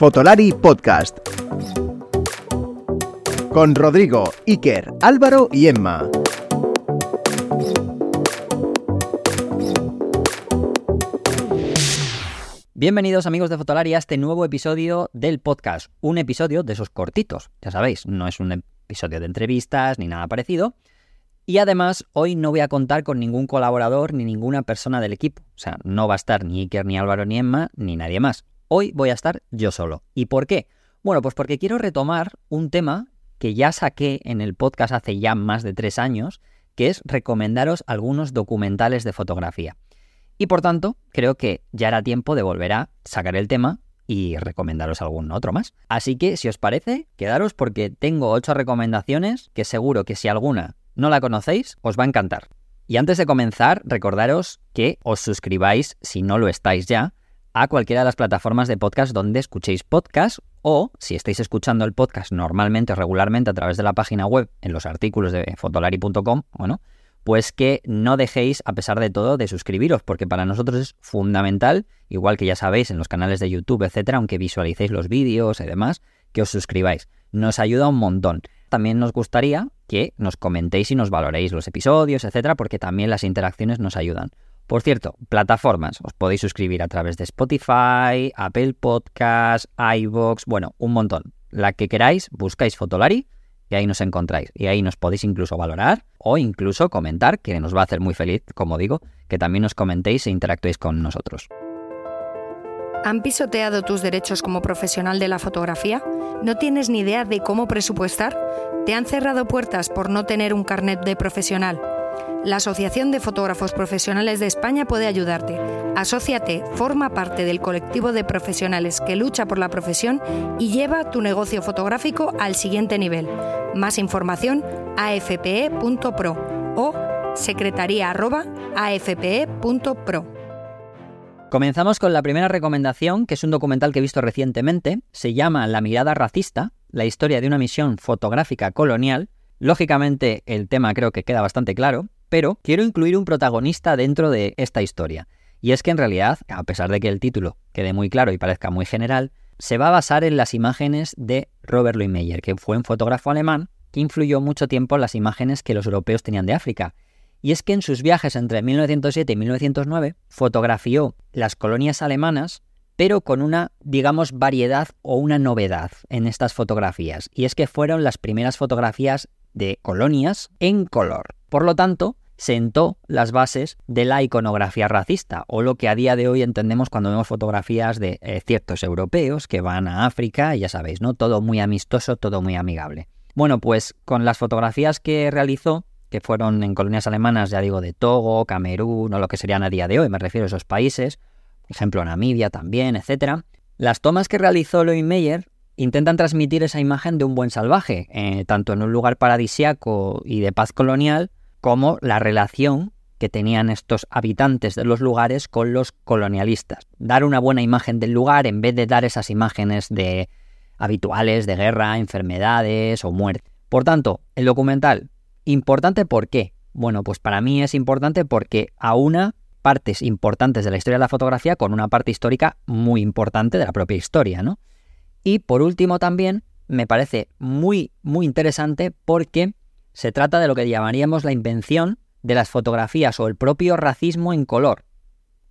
Fotolari Podcast. Con Rodrigo, Iker, Álvaro y Emma. Bienvenidos amigos de Fotolari a este nuevo episodio del podcast. Un episodio de esos cortitos, ya sabéis, no es un episodio de entrevistas ni nada parecido. Y además, hoy no voy a contar con ningún colaborador ni ninguna persona del equipo. O sea, no va a estar ni Iker, ni Álvaro, ni Emma, ni nadie más. Hoy voy a estar yo solo. ¿Y por qué? Bueno, pues porque quiero retomar un tema que ya saqué en el podcast hace ya más de tres años, que es recomendaros algunos documentales de fotografía. Y por tanto, creo que ya era tiempo de volver a sacar el tema y recomendaros algún otro más. Así que, si os parece, quedaros porque tengo ocho recomendaciones que seguro que si alguna no la conocéis, os va a encantar. Y antes de comenzar, recordaros que os suscribáis, si no lo estáis ya, a cualquiera de las plataformas de podcast donde escuchéis podcast o si estáis escuchando el podcast normalmente o regularmente a través de la página web en los artículos de fotolari.com, bueno, pues que no dejéis, a pesar de todo, de suscribiros, porque para nosotros es fundamental, igual que ya sabéis en los canales de YouTube, etcétera, aunque visualicéis los vídeos y demás, que os suscribáis. Nos ayuda un montón. También nos gustaría que nos comentéis y nos valoréis los episodios, etcétera, porque también las interacciones nos ayudan. Por cierto, plataformas. Os podéis suscribir a través de Spotify, Apple Podcasts, iVoox, bueno, un montón. La que queráis, buscáis Fotolari y ahí nos encontráis. Y ahí nos podéis incluso valorar o incluso comentar, que nos va a hacer muy feliz, como digo, que también nos comentéis e interactuéis con nosotros. ¿Han pisoteado tus derechos como profesional de la fotografía? ¿No tienes ni idea de cómo presupuestar? ¿Te han cerrado puertas por no tener un carnet de profesional? La Asociación de Fotógrafos Profesionales de España puede ayudarte. Asociate, forma parte del colectivo de profesionales que lucha por la profesión y lleva tu negocio fotográfico al siguiente nivel. Más información afpe.pro o secretaría@afpe.pro. Comenzamos con la primera recomendación, que es un documental que he visto recientemente. Se llama La mirada racista, la historia de una misión fotográfica colonial. Lógicamente el tema creo que queda bastante claro, pero quiero incluir un protagonista dentro de esta historia. Y es que en realidad, a pesar de que el título quede muy claro y parezca muy general, se va a basar en las imágenes de Robert Louis Meyer, que fue un fotógrafo alemán que influyó mucho tiempo en las imágenes que los europeos tenían de África. Y es que en sus viajes entre 1907 y 1909 fotografió las colonias alemanas, pero con una, digamos, variedad o una novedad en estas fotografías. Y es que fueron las primeras fotografías de colonias en color. Por lo tanto, sentó las bases de la iconografía racista, o lo que a día de hoy entendemos cuando vemos fotografías de eh, ciertos europeos que van a África, y ya sabéis, ¿no? Todo muy amistoso, todo muy amigable. Bueno, pues con las fotografías que realizó, que fueron en colonias alemanas, ya digo, de Togo, Camerún, o lo que serían a día de hoy, me refiero a esos países, por ejemplo Namibia también, etc. Las tomas que realizó Louis Meyer intentan transmitir esa imagen de un buen salvaje, eh, tanto en un lugar paradisiaco y de paz colonial, como la relación que tenían estos habitantes de los lugares con los colonialistas. Dar una buena imagen del lugar en vez de dar esas imágenes de habituales de guerra, enfermedades o muerte. Por tanto, el documental, importante ¿por qué? Bueno, pues para mí es importante porque aúna partes importantes de la historia de la fotografía con una parte histórica muy importante de la propia historia, ¿no? Y por último también me parece muy, muy interesante porque se trata de lo que llamaríamos la invención de las fotografías o el propio racismo en color,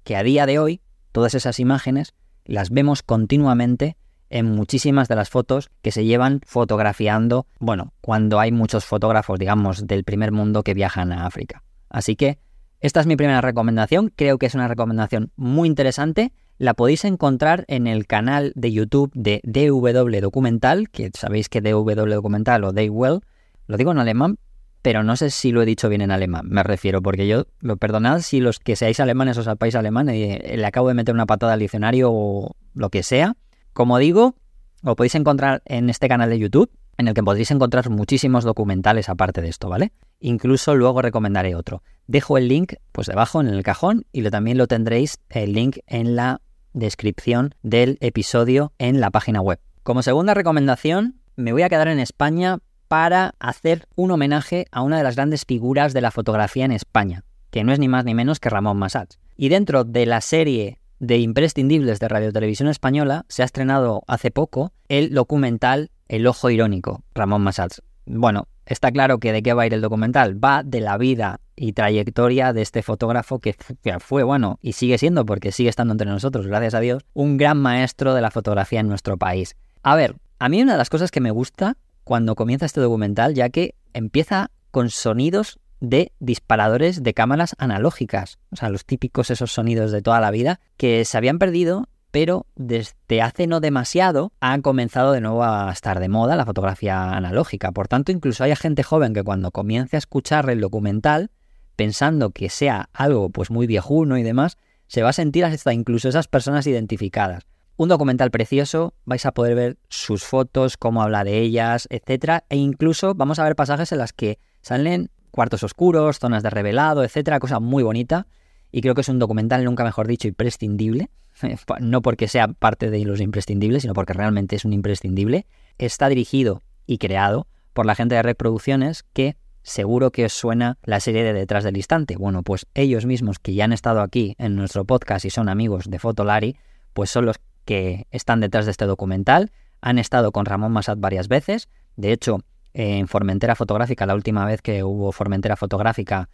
que a día de hoy todas esas imágenes las vemos continuamente en muchísimas de las fotos que se llevan fotografiando, bueno, cuando hay muchos fotógrafos, digamos, del primer mundo que viajan a África. Así que esta es mi primera recomendación, creo que es una recomendación muy interesante, la podéis encontrar en el canal de YouTube de DW Documental, que sabéis que DW Documental o Well lo digo en alemán, pero no sé si lo he dicho bien en alemán, me refiero, porque yo, lo perdonad si los que seáis alemanes o país alemán, eh, le acabo de meter una patada al diccionario o lo que sea. Como digo, lo podéis encontrar en este canal de YouTube, en el que podréis encontrar muchísimos documentales aparte de esto, ¿vale? Incluso luego recomendaré otro. Dejo el link pues debajo en el cajón y lo, también lo tendréis el link en la descripción del episodio en la página web. Como segunda recomendación, me voy a quedar en España para hacer un homenaje a una de las grandes figuras de la fotografía en España, que no es ni más ni menos que Ramón Massats. Y dentro de la serie de imprescindibles de Radio Televisión Española se ha estrenado hace poco el documental El Ojo Irónico, Ramón Massats. Bueno, está claro que de qué va a ir el documental. Va de la vida y trayectoria de este fotógrafo que fue, bueno, y sigue siendo, porque sigue estando entre nosotros, gracias a Dios, un gran maestro de la fotografía en nuestro país. A ver, a mí una de las cosas que me gusta cuando comienza este documental, ya que empieza con sonidos de disparadores de cámaras analógicas, o sea, los típicos esos sonidos de toda la vida que se habían perdido, pero desde hace no demasiado ha comenzado de nuevo a estar de moda la fotografía analógica. Por tanto, incluso hay gente joven que cuando comience a escuchar el documental, pensando que sea algo pues muy viejuno y demás, se va a sentir hasta incluso esas personas identificadas. Un documental precioso, vais a poder ver sus fotos, cómo habla de ellas, etcétera, e incluso vamos a ver pasajes en las que salen cuartos oscuros, zonas de revelado, etcétera, cosa muy bonita. Y creo que es un documental, nunca mejor dicho, imprescindible. no porque sea parte de los imprescindibles, sino porque realmente es un imprescindible. Está dirigido y creado por la gente de Reproducciones que seguro que os suena la serie de Detrás del Instante. Bueno, pues ellos mismos que ya han estado aquí en nuestro podcast y son amigos de Fotolari, pues son los que están detrás de este documental. Han estado con Ramón Massad varias veces. De hecho, en Formentera Fotográfica, la última vez que hubo Formentera Fotográfica,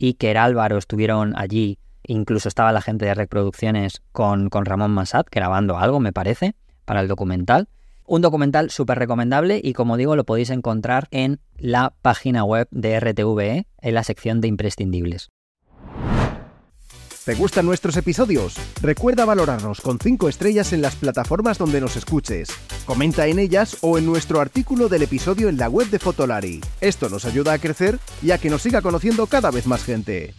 y que Álvaro estuvieron allí, incluso estaba la gente de reproducciones con, con Ramón Massad grabando algo, me parece, para el documental. Un documental súper recomendable y como digo lo podéis encontrar en la página web de RTVE en la sección de imprescindibles. ¿Te gustan nuestros episodios? Recuerda valorarnos con 5 estrellas en las plataformas donde nos escuches. Comenta en ellas o en nuestro artículo del episodio en la web de Fotolari. Esto nos ayuda a crecer y a que nos siga conociendo cada vez más gente.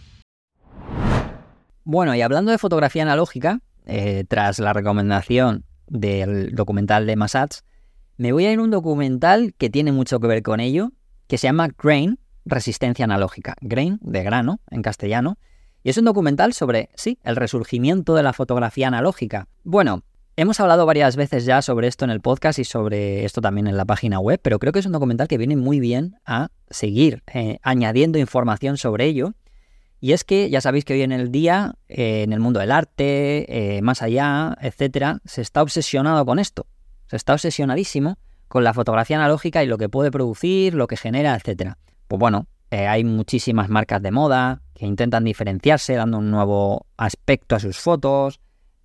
Bueno, y hablando de fotografía analógica, eh, tras la recomendación del documental de Massats, me voy a ir a un documental que tiene mucho que ver con ello, que se llama Grain, Resistencia Analógica. Grain, de grano, en castellano. Y es un documental sobre, sí, el resurgimiento de la fotografía analógica. Bueno, hemos hablado varias veces ya sobre esto en el podcast y sobre esto también en la página web, pero creo que es un documental que viene muy bien a seguir eh, añadiendo información sobre ello. Y es que ya sabéis que hoy en el día, eh, en el mundo del arte, eh, más allá, etcétera, se está obsesionado con esto. Se está obsesionadísimo con la fotografía analógica y lo que puede producir, lo que genera, etcétera. Pues bueno, eh, hay muchísimas marcas de moda que intentan diferenciarse dando un nuevo aspecto a sus fotos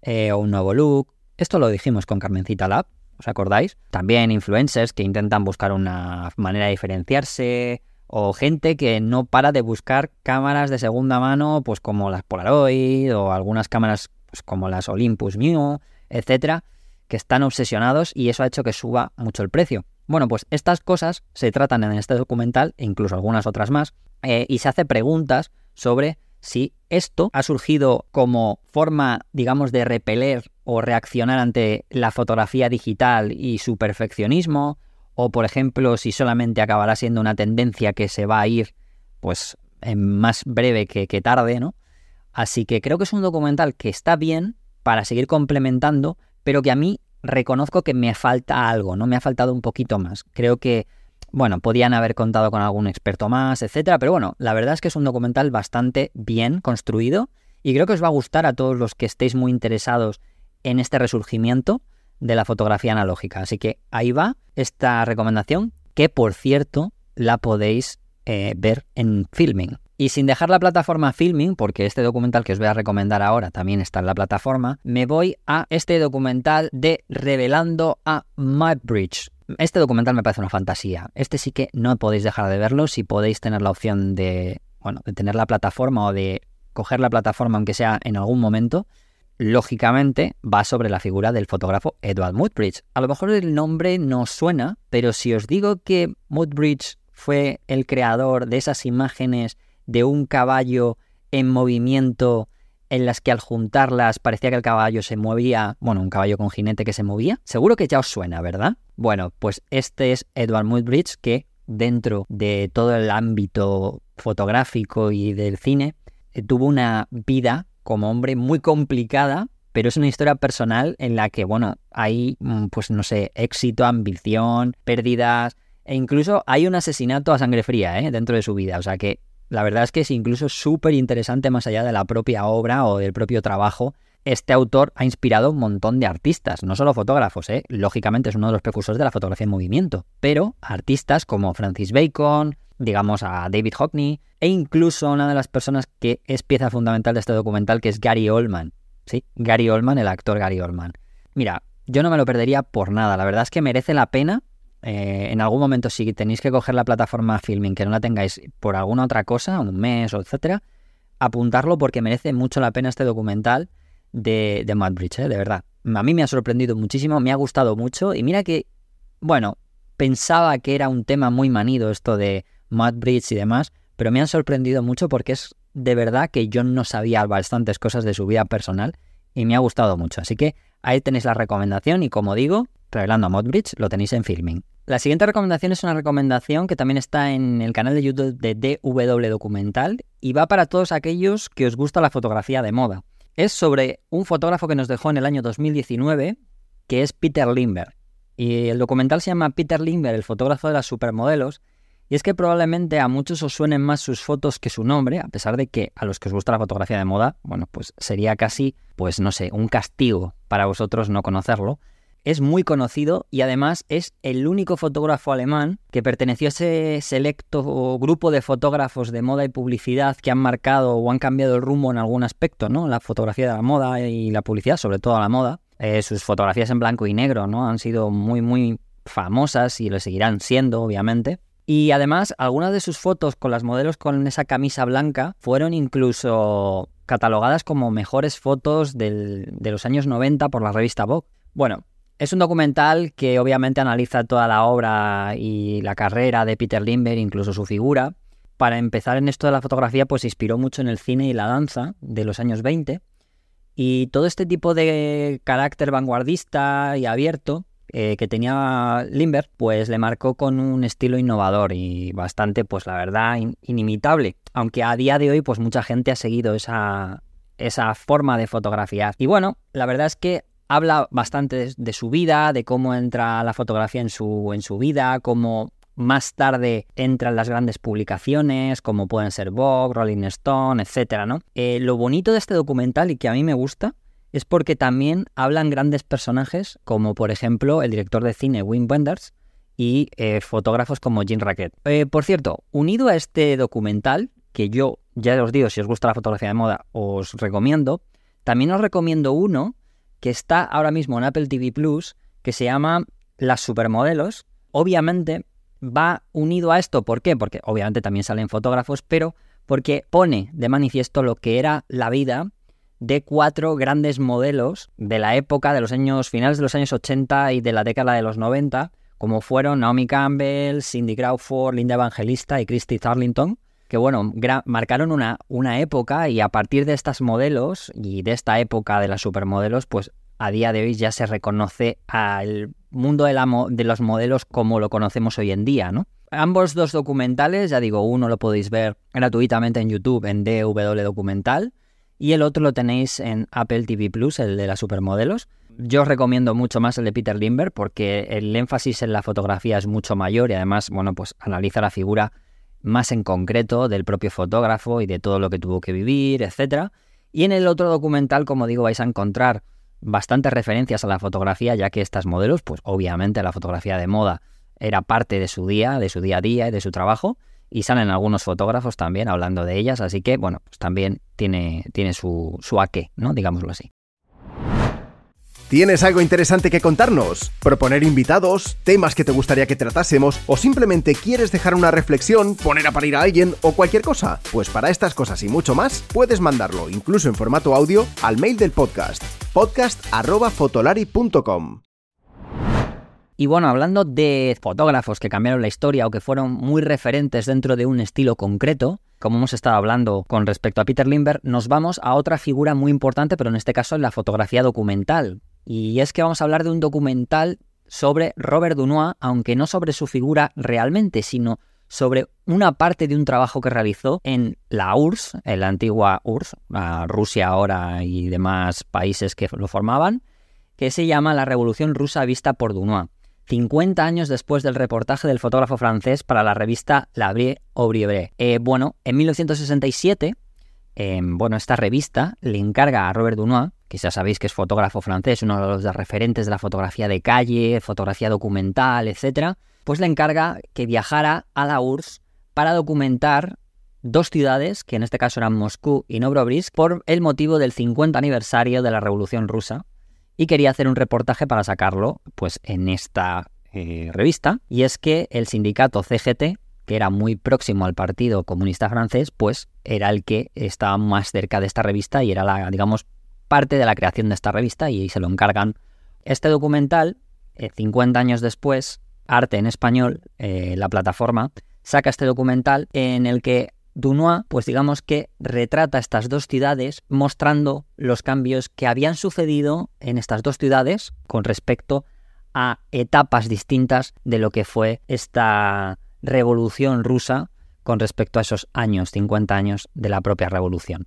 o un nuevo look. Esto lo dijimos con Carmencita Lab, ¿os acordáis? También influencers que intentan buscar una manera de diferenciarse o gente que no para de buscar cámaras de segunda mano, pues como las Polaroid o algunas cámaras pues, como las Olympus Mio, etcétera, que están obsesionados y eso ha hecho que suba mucho el precio. Bueno, pues estas cosas se tratan en este documental, e incluso algunas otras más, eh, y se hace preguntas sobre si esto ha surgido como forma, digamos, de repeler o reaccionar ante la fotografía digital y su perfeccionismo, o por ejemplo, si solamente acabará siendo una tendencia que se va a ir, pues, en más breve que, que tarde, ¿no? Así que creo que es un documental que está bien para seguir complementando, pero que a mí reconozco que me falta algo, ¿no? Me ha faltado un poquito más. Creo que, bueno, podían haber contado con algún experto más, etcétera, pero bueno, la verdad es que es un documental bastante bien construido y creo que os va a gustar a todos los que estéis muy interesados en este resurgimiento de la fotografía analógica. Así que ahí va esta recomendación, que por cierto la podéis eh, ver en Filming. Y sin dejar la plataforma Filming, porque este documental que os voy a recomendar ahora también está en la plataforma, me voy a este documental de Revelando a Mudbridge. Este documental me parece una fantasía. Este sí que no podéis dejar de verlo si podéis tener la opción de, bueno, de tener la plataforma o de coger la plataforma aunque sea en algún momento. Lógicamente va sobre la figura del fotógrafo Edward Mudbridge. A lo mejor el nombre no suena, pero si os digo que Mudbridge fue el creador de esas imágenes de un caballo en movimiento en las que al juntarlas parecía que el caballo se movía, bueno, un caballo con jinete que se movía. Seguro que ya os suena, ¿verdad? Bueno, pues este es Edward Muybridge que dentro de todo el ámbito fotográfico y del cine eh, tuvo una vida como hombre muy complicada, pero es una historia personal en la que, bueno, hay, mm, pues no sé, éxito, ambición, pérdidas, e incluso hay un asesinato a sangre fría ¿eh? dentro de su vida. O sea que la verdad es que es incluso súper interesante más allá de la propia obra o del propio trabajo este autor ha inspirado un montón de artistas, no solo fotógrafos, ¿eh? lógicamente es uno de los precursores de la fotografía en movimiento, pero artistas como Francis Bacon, digamos a David Hockney, e incluso una de las personas que es pieza fundamental de este documental, que es Gary Oldman. Sí, Gary Oldman, el actor Gary Oldman. Mira, yo no me lo perdería por nada, la verdad es que merece la pena. Eh, en algún momento, si tenéis que coger la plataforma Filming, que no la tengáis por alguna otra cosa, un mes o etcétera, apuntarlo porque merece mucho la pena este documental de, de ¿eh? de verdad. A mí me ha sorprendido muchísimo, me ha gustado mucho y mira que, bueno, pensaba que era un tema muy manido esto de Bridge y demás, pero me han sorprendido mucho porque es de verdad que yo no sabía bastantes cosas de su vida personal y me ha gustado mucho. Así que ahí tenéis la recomendación y como digo, revelando a Modbridge lo tenéis en Filming. La siguiente recomendación es una recomendación que también está en el canal de YouTube de DW Documental y va para todos aquellos que os gusta la fotografía de moda. Es sobre un fotógrafo que nos dejó en el año 2019, que es Peter Limber. Y el documental se llama Peter Limber, el fotógrafo de las supermodelos, y es que probablemente a muchos os suenen más sus fotos que su nombre, a pesar de que a los que os gusta la fotografía de moda, bueno, pues sería casi, pues no sé, un castigo para vosotros no conocerlo es muy conocido y además es el único fotógrafo alemán que perteneció a ese selecto grupo de fotógrafos de moda y publicidad que han marcado o han cambiado el rumbo en algún aspecto, ¿no? La fotografía de la moda y la publicidad, sobre todo la moda. Eh, sus fotografías en blanco y negro, ¿no? Han sido muy, muy famosas y lo seguirán siendo, obviamente. Y además, algunas de sus fotos con las modelos con esa camisa blanca fueron incluso catalogadas como mejores fotos de los años 90 por la revista Vogue. Bueno, es un documental que obviamente analiza toda la obra y la carrera de Peter Limber, incluso su figura. Para empezar en esto de la fotografía, pues se inspiró mucho en el cine y la danza de los años 20. Y todo este tipo de carácter vanguardista y abierto eh, que tenía Limber, pues le marcó con un estilo innovador y bastante, pues la verdad, inimitable. Aunque a día de hoy, pues mucha gente ha seguido esa, esa forma de fotografiar. Y bueno, la verdad es que habla bastante de, su vida, de cómo entra la fotografía en su, en su vida, cómo más tarde entran las grandes publicaciones, como pueden ser Vogue, Rolling Stone, etc. ¿no? Eh, lo bonito de este documental y que a mí me gusta es porque también hablan grandes personajes, como por ejemplo el director de cine Wim Wenders y eh, fotógrafos como Jean Racket. Eh, por cierto, unido a este documental, que yo ya os digo, si os gusta la fotografía de moda, os recomiendo, también os recomiendo uno que está ahora mismo en Apple TV Plus, que se llama Las Supermodelos. Obviamente va unido a esto, ¿por qué? Porque obviamente también salen fotógrafos, pero porque pone de manifiesto lo que era la vida de cuatro grandes modelos de la época de los años finales de los años 80 y de la década de los 90, como fueron Naomi Campbell, Cindy Crawford, Linda Evangelista y Christy Tarlington, que bueno, marcaron una, una época y a partir de estas modelos y de esta época de las supermodelos, pues a día de hoy ya se reconoce al mundo de, la, de los modelos como lo conocemos hoy en día, ¿no? Ambos dos documentales, ya digo, uno lo podéis ver gratuitamente en YouTube en DW Documental y el otro lo tenéis en Apple TV Plus, el de las supermodelos. Yo os recomiendo mucho más el de Peter Limber porque el énfasis en la fotografía es mucho mayor y además, bueno, pues analiza la figura más en concreto del propio fotógrafo y de todo lo que tuvo que vivir, etc. Y en el otro documental, como digo, vais a encontrar bastantes referencias a la fotografía, ya que estas modelos, pues obviamente la fotografía de moda era parte de su día, de su día a día y de su trabajo, y salen algunos fotógrafos también hablando de ellas, así que bueno, pues también tiene, tiene su, su aqué, ¿no? Digámoslo así. ¿Tienes algo interesante que contarnos? ¿Proponer invitados? ¿Temas que te gustaría que tratásemos? ¿O simplemente quieres dejar una reflexión, poner a parir a alguien o cualquier cosa? Pues para estas cosas y mucho más, puedes mandarlo, incluso en formato audio, al mail del podcast, podcast.fotolari.com. Y bueno, hablando de fotógrafos que cambiaron la historia o que fueron muy referentes dentro de un estilo concreto, como hemos estado hablando con respecto a Peter Limber, nos vamos a otra figura muy importante, pero en este caso en la fotografía documental, y es que vamos a hablar de un documental sobre Robert Dunois, aunque no sobre su figura realmente, sino sobre una parte de un trabajo que realizó en la URSS, en la antigua URSS, Rusia ahora y demás países que lo formaban, que se llama La Revolución Rusa vista por Dunois. 50 años después del reportaje del fotógrafo francés para la revista La Brie Aubriebre. Eh, bueno, en 1967, bueno, esta revista le encarga a Robert Dunois ya sabéis que es fotógrafo francés, uno de los referentes de la fotografía de calle, fotografía documental, etc., pues le encarga que viajara a la URSS para documentar dos ciudades, que en este caso eran Moscú y Novrobrisk, por el motivo del 50 aniversario de la Revolución Rusa, y quería hacer un reportaje para sacarlo pues en esta eh, revista, y es que el sindicato CGT, que era muy próximo al Partido Comunista Francés, pues era el que estaba más cerca de esta revista y era la, digamos, parte de la creación de esta revista y se lo encargan. Este documental, 50 eh, años después, Arte en Español, eh, la plataforma, saca este documental en el que Dunois, pues digamos que retrata estas dos ciudades mostrando los cambios que habían sucedido en estas dos ciudades con respecto a etapas distintas de lo que fue esta revolución rusa con respecto a esos años, 50 años de la propia revolución.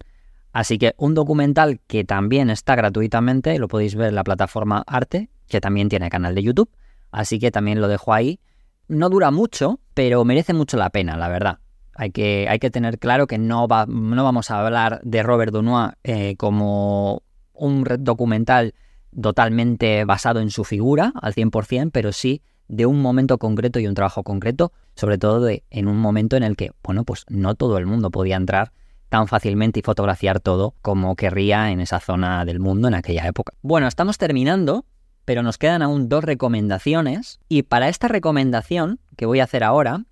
Así que un documental que también está gratuitamente, lo podéis ver en la plataforma Arte, que también tiene canal de YouTube, así que también lo dejo ahí. No dura mucho, pero merece mucho la pena, la verdad. Hay que, hay que tener claro que no, va, no vamos a hablar de Robert Dunois eh, como un documental totalmente basado en su figura al 100%, pero sí de un momento concreto y un trabajo concreto, sobre todo de, en un momento en el que, bueno, pues no todo el mundo podía entrar tan fácilmente y fotografiar todo como querría en esa zona del mundo en aquella época. Bueno, estamos terminando, pero nos quedan aún dos recomendaciones y para esta recomendación que voy a hacer ahora,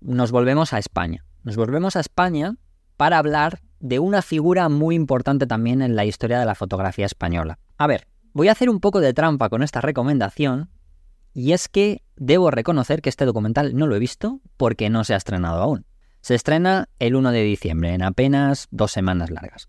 nos volvemos a España. Nos volvemos a España para hablar de una figura muy importante también en la historia de la fotografía española. A ver, voy a hacer un poco de trampa con esta recomendación y es que debo reconocer que este documental no lo he visto porque no se ha estrenado aún. Se estrena el 1 de diciembre, en apenas dos semanas largas.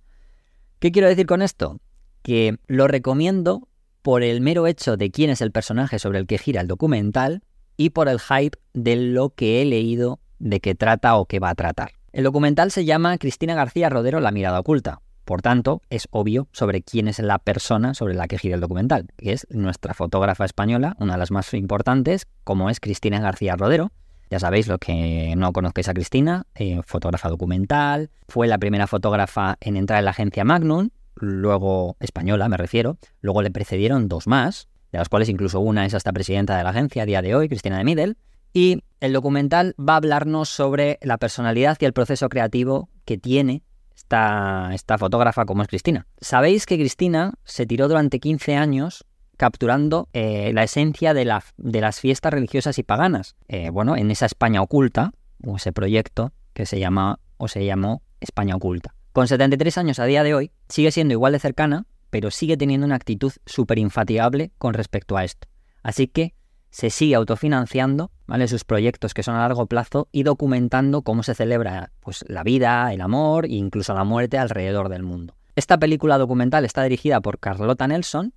¿Qué quiero decir con esto? Que lo recomiendo por el mero hecho de quién es el personaje sobre el que gira el documental y por el hype de lo que he leído de qué trata o qué va a tratar. El documental se llama Cristina García Rodero La mirada oculta. Por tanto, es obvio sobre quién es la persona sobre la que gira el documental, que es nuestra fotógrafa española, una de las más importantes, como es Cristina García Rodero, ya sabéis, los que no conozcáis a Cristina, eh, fotógrafa documental, fue la primera fotógrafa en entrar en la agencia Magnum, luego española me refiero, luego le precedieron dos más, de las cuales incluso una es hasta presidenta de la agencia a día de hoy, Cristina de Middle, y el documental va a hablarnos sobre la personalidad y el proceso creativo que tiene esta, esta fotógrafa como es Cristina. Sabéis que Cristina se tiró durante 15 años capturando eh, la esencia de, las fiestas religiosas y paganas. Eh, bueno, en esa España oculta, o ese proyecto que se llama o se llamó España oculta. Con 73 años a día de hoy, sigue siendo igual de cercana, pero sigue teniendo una actitud súper infatigable con respecto a esto. Así que se sigue autofinanciando ¿vale? sus proyectos que son a largo plazo y documentando cómo se celebra pues, la vida, el amor e incluso la muerte alrededor del mundo. Esta película documental está dirigida por Carlota Nelson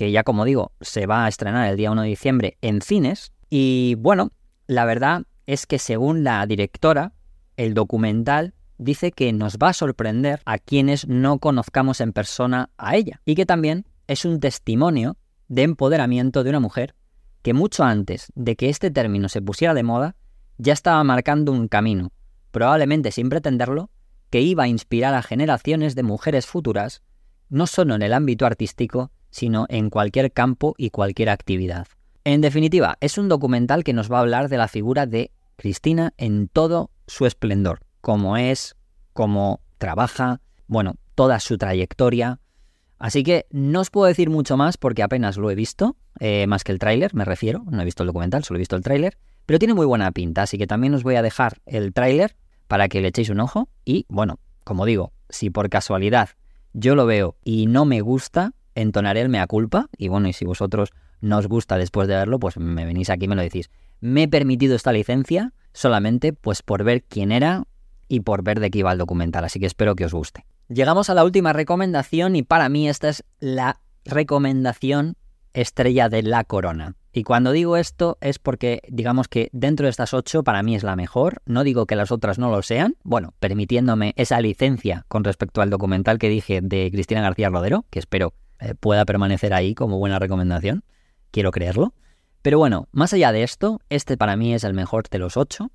que ya como digo se va a estrenar el día 1 de diciembre en cines. Y bueno, la verdad es que según la directora, el documental dice que nos va a sorprender a quienes no conozcamos en persona a ella y que también es un testimonio de empoderamiento de una mujer que mucho antes de que este término se pusiera de moda, ya estaba marcando un camino, probablemente sin pretenderlo, que iba a inspirar a generaciones de mujeres futuras, no solo en el ámbito artístico, sino en cualquier campo y cualquier actividad. En definitiva, es un documental que nos va a hablar de la figura de Cristina en todo su esplendor, cómo es, cómo trabaja, bueno, toda su trayectoria. Así que no os puedo decir mucho más porque apenas lo he visto, eh, más que el tráiler, me refiero, no he visto el documental, solo he visto el tráiler, pero tiene muy buena pinta, así que también os voy a dejar el tráiler para que le echéis un ojo y, bueno, como digo, si por casualidad yo lo veo y no me gusta, entonaré el mea culpa y bueno, y si vosotros no os gusta después de verlo, pues me venís aquí y me lo decís. Me he permitido esta licencia solamente pues por ver quién era y por ver de qué iba el documental, así que espero que os guste. Llegamos a la última recomendación y para mí esta es la recomendación estrella de la corona. Y cuando digo esto es porque digamos que dentro de estas ocho para mí es la mejor, no digo que las otras no lo sean, bueno, permitiéndome esa licencia con respecto al documental que dije de Cristina García Rodero, que espero eh, pueda permanecer ahí como buena recomendación. Quiero creerlo. Pero bueno, más allá de esto, este para mí es el mejor de los ocho,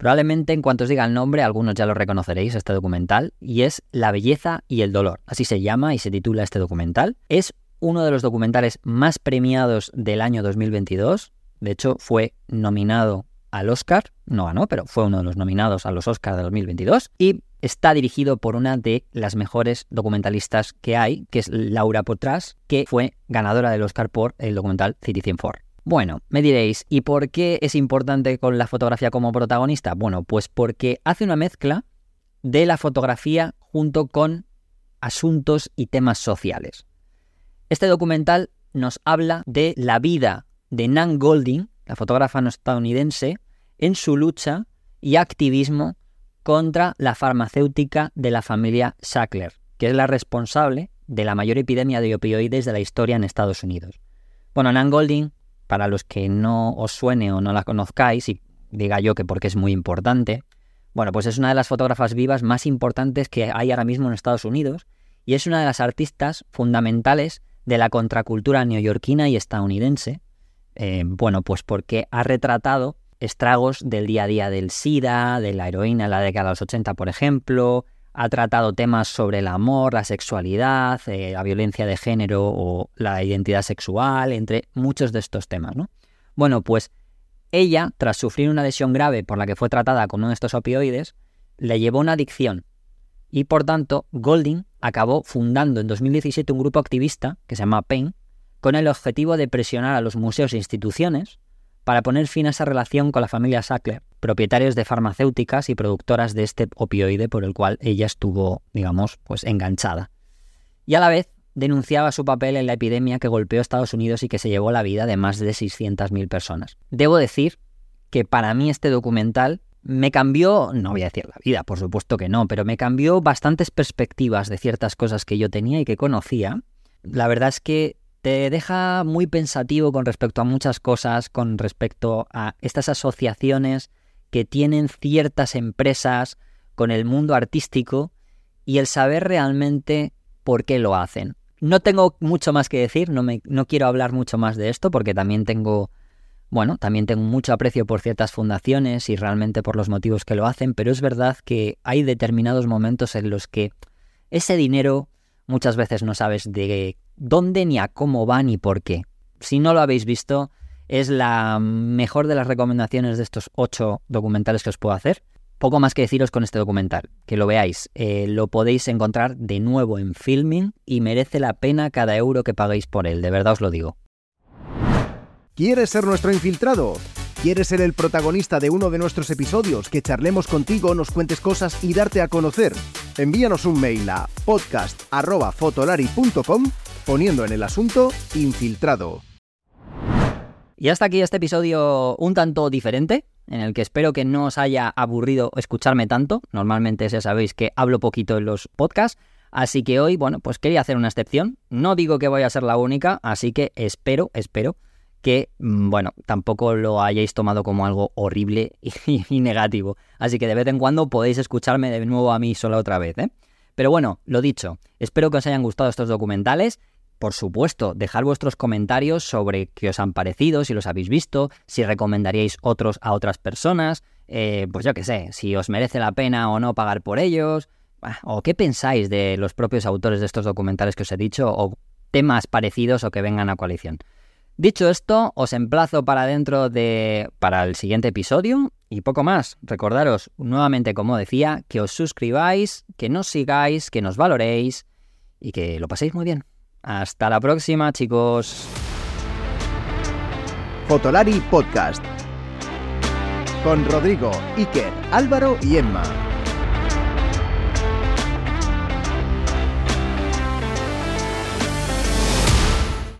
Probablemente en cuanto os diga el nombre, algunos ya lo reconoceréis, este documental, y es La belleza y el dolor. Así se llama y se titula este documental. Es uno de los documentales más premiados del año 2022. De hecho, fue nominado al Oscar, no ganó, pero fue uno de los nominados a los Oscars de 2022. Y está dirigido por una de las mejores documentalistas que hay, que es Laura Potras, que fue ganadora del Oscar por el documental Citizen Four. Bueno, me diréis, ¿y por qué es importante con la fotografía como protagonista? Bueno, pues porque hace una mezcla de la fotografía junto con asuntos y temas sociales. Este documental nos habla de la vida de Nan Golding, la fotógrafa estadounidense, en su lucha y activismo contra la farmacéutica de la familia Sackler, que es la responsable de la mayor epidemia de opioides de la historia en Estados Unidos. Bueno, Nan Golding, para los que no os suene o no la conozcáis, y diga yo que porque es muy importante, bueno, pues es una de las fotógrafas vivas más importantes que hay ahora mismo en Estados Unidos y es una de las artistas fundamentales de la contracultura neoyorquina y estadounidense. Eh, bueno, pues porque ha retratado estragos del día a día del SIDA, de la heroína en la década de los 80, por ejemplo. Ha tratado temas sobre el amor, la sexualidad, eh, la violencia de género o la identidad sexual, entre muchos de estos temas, ¿no? Bueno, pues ella, tras sufrir una lesión grave por la que fue tratada con uno de estos opioides, le llevó una adicción y por tanto Golding acabó fundando en 2017 un grupo activista que se llama PAIN con el objetivo de presionar a los museos e instituciones para poner fin a esa relación con la familia Sackler, propietarios de farmacéuticas y productoras de este opioide por el cual ella estuvo, digamos, pues enganchada. Y a la vez denunciaba su papel en la epidemia que golpeó Estados Unidos y que se llevó la vida de más de 600.000 personas. Debo decir que para mí este documental me cambió, no voy a decir la vida, por supuesto que no, pero me cambió bastantes perspectivas de ciertas cosas que yo tenía y que conocía. La verdad es que te deja muy pensativo con respecto a muchas cosas, con respecto a estas asociaciones que tienen ciertas empresas con el mundo artístico y el saber realmente por qué lo hacen. No tengo mucho más que decir, no, me, no quiero hablar mucho más de esto porque también tengo, bueno, también tengo mucho aprecio por ciertas fundaciones y realmente por los motivos que lo hacen, pero es verdad que hay determinados momentos en los que ese dinero muchas veces no sabes de dónde ni a cómo va ni por qué. Si no lo habéis visto, es la mejor de las recomendaciones de estos ocho documentales que os puedo hacer. Poco más que deciros con este documental, que lo veáis. Eh, lo podéis encontrar de nuevo en Filming y merece la pena cada euro que paguéis por él, de verdad os lo digo. ¿Quieres ser nuestro infiltrado? ¿Quieres ser el protagonista de uno de nuestros episodios, que charlemos contigo, nos cuentes cosas y darte a conocer? Envíanos un mail a podcast.fotolari.com poniendo en el asunto infiltrado. Y hasta aquí este episodio un tanto diferente, en el que espero que no os haya aburrido escucharme tanto. Normalmente ya sabéis que hablo poquito en los podcasts. Así que hoy, bueno, pues quería hacer una excepción. No digo que voy a ser la única, así que espero, espero que, mm, bueno, tampoco lo hayáis tomado como algo horrible y, negativo. Así que de vez en cuando podéis escucharme de nuevo a mí sola otra vez, ¿eh? Pero bueno, lo dicho, espero que os hayan gustado estos documentales. Por supuesto, dejar vuestros comentarios sobre qué os han parecido, si los habéis visto, si recomendaríais otros a otras personas, eh, pues yo qué sé, si os merece la pena o no pagar por ellos, o qué pensáis de los propios autores de estos documentales que os he dicho, o temas parecidos o que vengan a coalición. Dicho esto, os emplazo para dentro de. para el siguiente episodio y poco más. Recordaros nuevamente, como decía, que os suscribáis, que nos sigáis, que nos valoréis y que lo paséis muy bien. Hasta la próxima, chicos. Fotolari Podcast. Con Rodrigo, Iker, Álvaro y Emma.